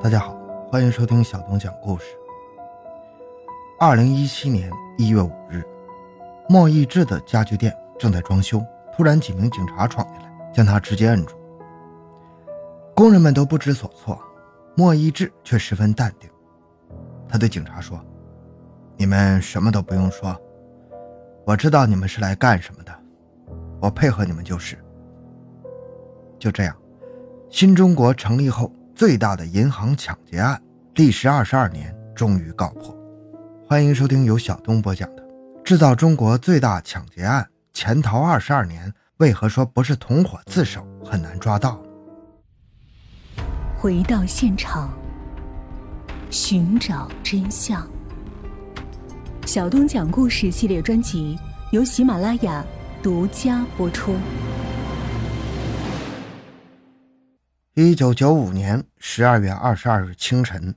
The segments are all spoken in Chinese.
大家好，欢迎收听小东讲故事。二零一七年一月五日，莫义志的家具店正在装修，突然几名警察闯进来，将他直接摁住。工人们都不知所措，莫义志却十分淡定。他对警察说：“你们什么都不用说，我知道你们是来干什么的，我配合你们就是。”就这样，新中国成立后最大的银行抢劫案，历时二十二年，终于告破。欢迎收听由小东播讲的《制造中国最大抢劫案》，潜逃二十二年，为何说不是同伙自首很难抓到？回到现场，寻找真相。小东讲故事系列专辑由喜马拉雅独家播出。一九九五年十二月二十二日清晨。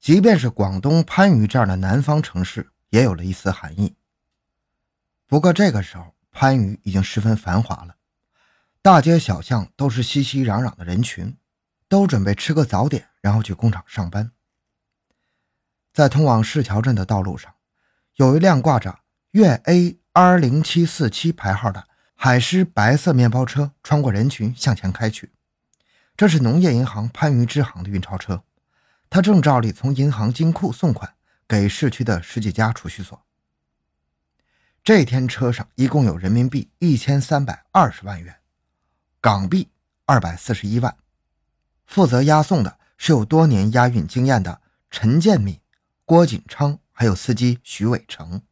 即便是广东番禺这样的南方城市，也有了一丝寒意。不过这个时候，番禺已经十分繁华了，大街小巷都是熙熙攘攘的人群，都准备吃个早点，然后去工厂上班。在通往市桥镇的道路上，有一辆挂着粤 A R 零七四七牌号的海狮白色面包车穿过人群向前开去，这是农业银行番禺支行的运钞车。他正照例从银行金库送款给市区的十几家储蓄所。这天车上一共有人民币一千三百二十万元，港币二百四十一万。负责押送的是有多年押运经验的陈建敏、郭锦昌，还有司机徐伟成。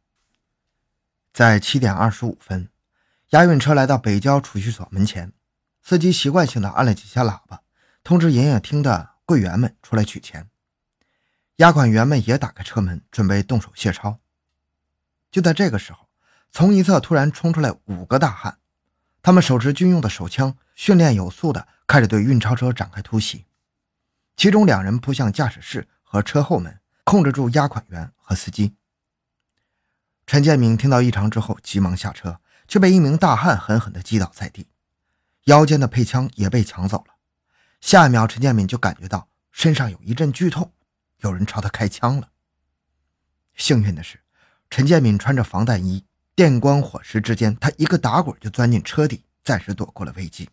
在七点二十五分，押运车来到北郊储蓄所门前，司机习惯性的按了几下喇叭，通知营业厅的。柜员们出来取钱，押款员们也打开车门，准备动手卸钞。就在这个时候，从一侧突然冲出来五个大汉，他们手持军用的手枪，训练有素的开始对运钞车展开突袭。其中两人扑向驾驶室和车后门，控制住押款员和司机。陈建明听到异常之后，急忙下车，却被一名大汉狠狠地击倒在地，腰间的配枪也被抢走了。下一秒，陈建敏就感觉到身上有一阵剧痛，有人朝他开枪了。幸运的是，陈建敏穿着防弹衣，电光火石之间，他一个打滚就钻进车底，暂时躲过了危机。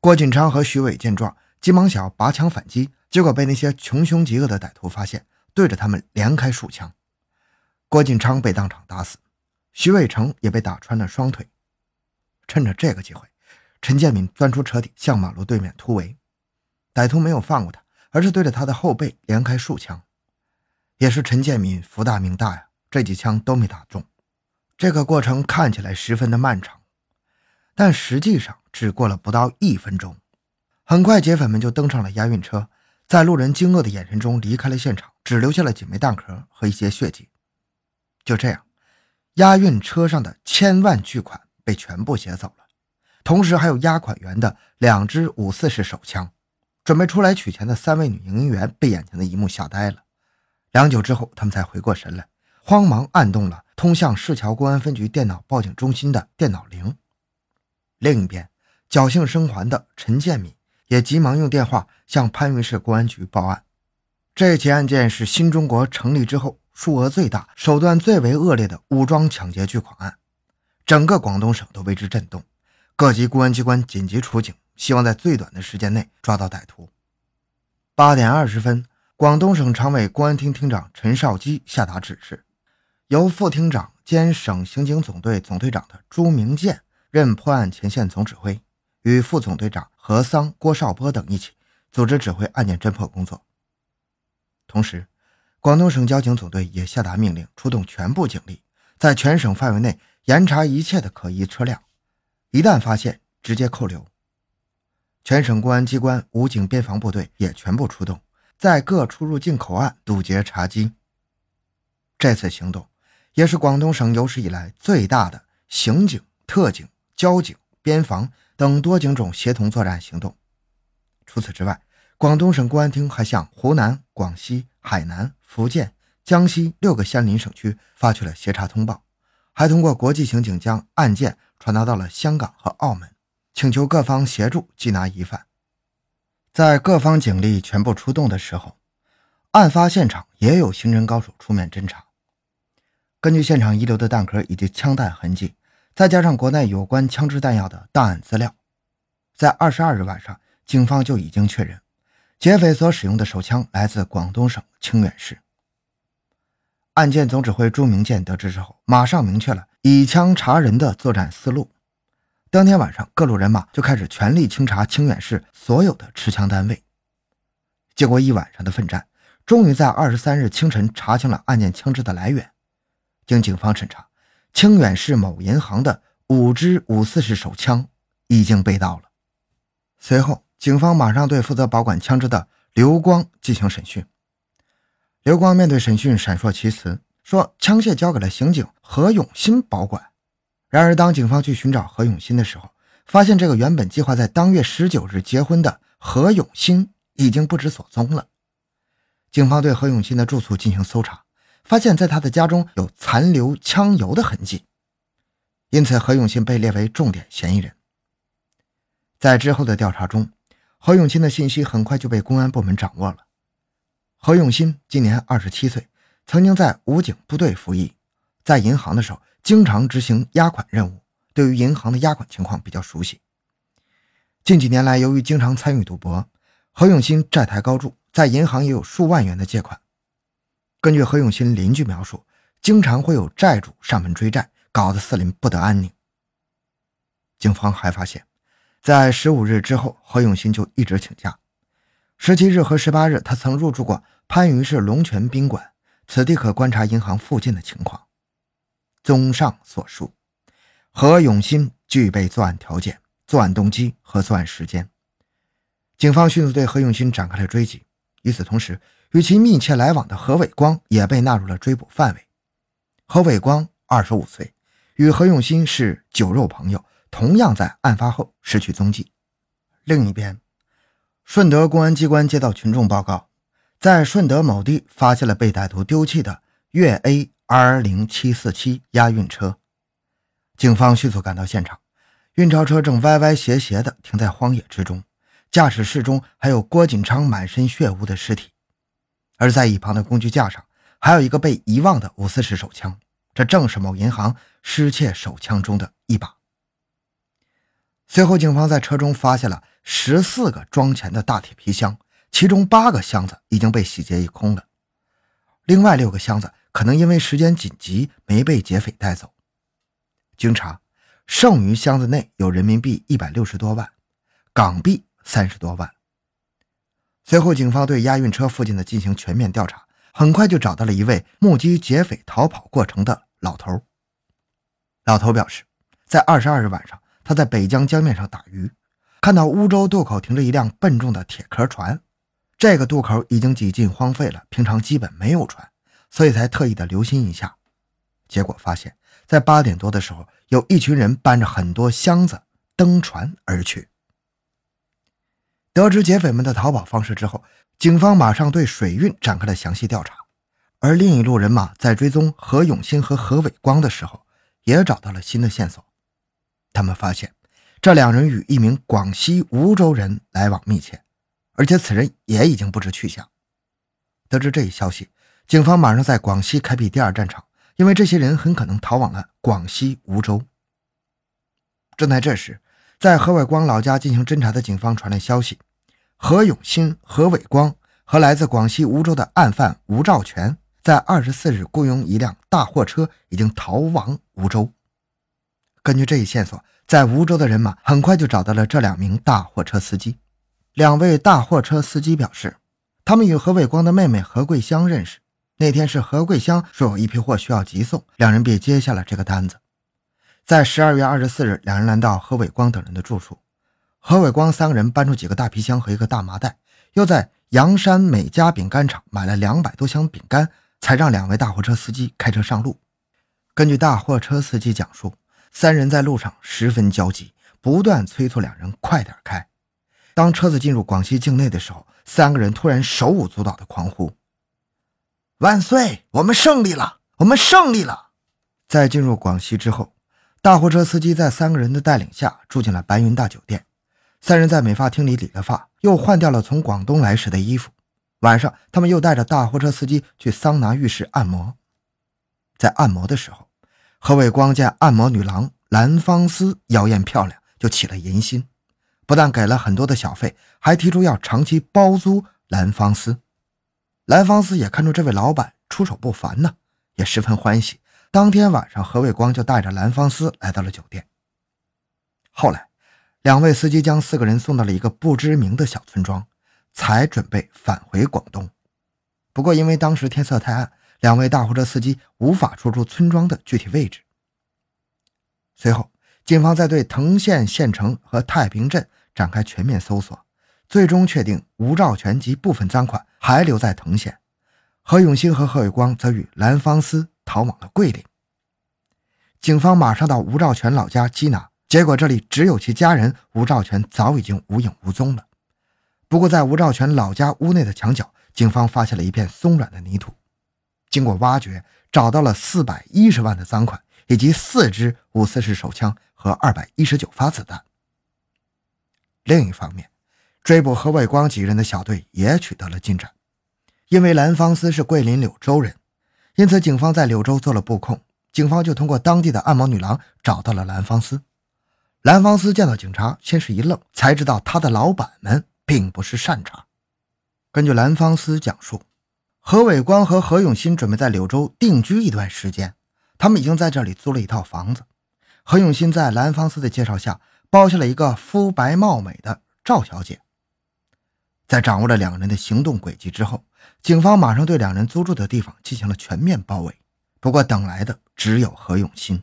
郭锦昌和徐伟见状，急忙想要拔枪反击，结果被那些穷凶极恶的歹徒发现，对着他们连开数枪。郭锦昌被当场打死，徐伟成也被打穿了双腿。趁着这个机会。陈建敏钻出车底，向马路对面突围。歹徒没有放过他，而是对着他的后背连开数枪。也是陈建敏福大命大呀，这几枪都没打中。这个过程看起来十分的漫长，但实际上只过了不到一分钟。很快，劫匪们就登上了押运车，在路人惊愕的眼神中离开了现场，只留下了几枚弹壳和一些血迹。就这样，押运车上的千万巨款被全部劫走了。同时还有押款员的两支五四式手枪，准备出来取钱的三位女营业员被眼前的一幕吓呆了。良久之后，他们才回过神来，慌忙按动了通向市桥公安分局电脑报警中心的电脑铃。另一边，侥幸生还的陈建敏也急忙用电话向番禺市公安局报案。这起案件是新中国成立之后数额最大、手段最为恶劣的武装抢劫巨款案，整个广东省都为之震动。各级公安机关紧急出警，希望在最短的时间内抓到歹徒。八点二十分，广东省常委公安厅厅长陈少基下达指示，由副厅长兼省刑警总队总队长的朱明建任破案前线总指挥，与副总队长何桑、郭少波等一起组织指挥案件侦破工作。同时，广东省交警总队也下达命令，出动全部警力，在全省范围内严查一切的可疑车辆。一旦发现，直接扣留。全省公安机关、武警、边防部队也全部出动，在各出入境口岸堵截查缉。这次行动也是广东省有史以来最大的刑警、特警、交警、边防等多警种协同作战行动。除此之外，广东省公安厅还向湖南、广西、海南、福建、江西六个相邻省区发去了协查通报，还通过国际刑警将案件。传达到了香港和澳门，请求各方协助缉拿疑犯。在各方警力全部出动的时候，案发现场也有刑侦高手出面侦查。根据现场遗留的弹壳以及枪弹痕迹，再加上国内有关枪支弹药的档案资料，在二十二日晚上，警方就已经确认，劫匪所使用的手枪来自广东省清远市。案件总指挥朱明建得知之后，马上明确了以枪查人的作战思路。当天晚上，各路人马就开始全力清查清远市所有的持枪单位。经过一晚上的奋战，终于在二十三日清晨查清了案件枪支的来源。经警方审查，清远市某银行的五支五四式手枪已经被盗了。随后，警方马上对负责保管枪支的刘光进行审讯。刘光面对审讯闪烁其词，说枪械交给了刑警何永新保管。然而，当警方去寻找何永新的时候，发现这个原本计划在当月十九日结婚的何永新已经不知所踪了。警方对何永新的住处进行搜查。发现，在他的家中有残留枪油的痕迹，因此何永新被列为重点嫌疑人。在之后的调查中，何永新的信息很快就被公安部门掌握了。何永新今年二十七岁，曾经在武警部队服役，在银行的时候经常执行押款任务，对于银行的押款情况比较熟悉。近几年来，由于经常参与赌博，何永新债台高筑，在银行也有数万元的借款。根据何永新邻居描述，经常会有债主上门追债，搞得四邻不得安宁。警方还发现，在十五日之后，何永新就一直请假。十七日和十八日，他曾入住过番禺市龙泉宾馆，此地可观察银行附近的情况。综上所述，何永新具备作案条件、作案动机和作案时间。警方迅速对何永新展开了追击。与此同时，与其密切来往的何伟光也被纳入了追捕范围。何伟光二十五岁，与何永新是酒肉朋友，同样在案发后失去踪迹。另一边，顺德公安机关接到群众报告，在顺德某地发现了被歹徒丢弃的粤 A R 零七四七押运车。警方迅速赶到现场，运钞车正歪歪斜斜地停在荒野之中，驾驶室中还有郭锦昌满身血污的尸体。而在一旁的工具架上，还有一个被遗忘的五四式手枪，这正是某银行失窃手枪中的一把。随后，警方在车中发现了十四个装钱的大铁皮箱，其中八个箱子已经被洗劫一空了，另外六个箱子可能因为时间紧急没被劫匪带走。经查，剩余箱子内有人民币一百六十多万，港币三十多万。随后，警方对押运车附近的进行全面调查，很快就找到了一位目击劫匪逃跑过程的老头。老头表示，在二十二日晚上，他在北江江面上打鱼，看到乌州渡口停着一辆笨重的铁壳船，这个渡口已经几近荒废了，平常基本没有船，所以才特意的留心一下。结果发现，在八点多的时候，有一群人搬着很多箱子登船而去。得知劫匪们的逃跑方式之后，警方马上对水运展开了详细调查。而另一路人马在追踪何永新和何伟光的时候，也找到了新的线索。他们发现这两人与一名广西梧州人来往密切，而且此人也已经不知去向。得知这一消息，警方马上在广西开辟第二战场，因为这些人很可能逃往了广西梧州。正在这时，在何伟光老家进行侦查的警方传来消息。何永新、何伟光和来自广西梧州的案犯吴兆全，在二十四日雇佣一辆大货车，已经逃往梧州。根据这一线索，在梧州的人马很快就找到了这两名大货车司机。两位大货车司机表示，他们与何伟光的妹妹何桂香认识。那天是何桂香说有一批货需要急送，两人便接下了这个单子。在十二月二十四日，两人来到何伟光等人的住处。何伟光三个人搬出几个大皮箱和一个大麻袋，又在阳山美家饼干厂买了两百多箱饼干，才让两位大货车司机开车上路。根据大货车司机讲述，三人在路上十分焦急，不断催促两人快点开。当车子进入广西境内的时候，三个人突然手舞足蹈地狂呼：“万岁！我们胜利了！我们胜利了！”在进入广西之后，大货车司机在三个人的带领下住进了白云大酒店。三人在美发厅里理了发，又换掉了从广东来时的衣服。晚上，他们又带着大货车司机去桑拿浴室按摩。在按摩的时候，何伟光见按摩女郎蓝芳思妖艳漂亮，就起了淫心，不但给了很多的小费，还提出要长期包租蓝芳思。蓝芳思也看出这位老板出手不凡呢，也十分欢喜。当天晚上，何伟光就带着蓝芳思来到了酒店。后来，两位司机将四个人送到了一个不知名的小村庄，才准备返回广东。不过，因为当时天色太暗，两位大货车司机无法说出村庄的具体位置。随后，警方在对藤县县城和太平镇展开全面搜索，最终确定吴兆全及部分赃款还留在藤县，何永新和何伟光则与蓝芳思。逃往了桂林，警方马上到吴兆全老家缉拿，结果这里只有其家人吴兆全早已经无影无踪了。不过，在吴兆全老家屋内的墙角，警方发现了一片松软的泥土，经过挖掘，找到了四百一十万的赃款，以及四支五四式手枪和二百一十九发子弹。另一方面，追捕何伟光几人的小队也取得了进展，因为蓝芳思是桂林柳州人。因此，警方在柳州做了布控，警方就通过当地的按摩女郎找到了蓝芳思。蓝芳思见到警察，先是一愣，才知道他的老板们并不是善茬。根据蓝芳思讲述，何伟光和何永新准备在柳州定居一段时间，他们已经在这里租了一套房子。何永新在蓝芳思的介绍下，包下了一个肤白貌美的赵小姐。在掌握了两人的行动轨迹之后，警方马上对两人租住的地方进行了全面包围。不过，等来的只有何永新。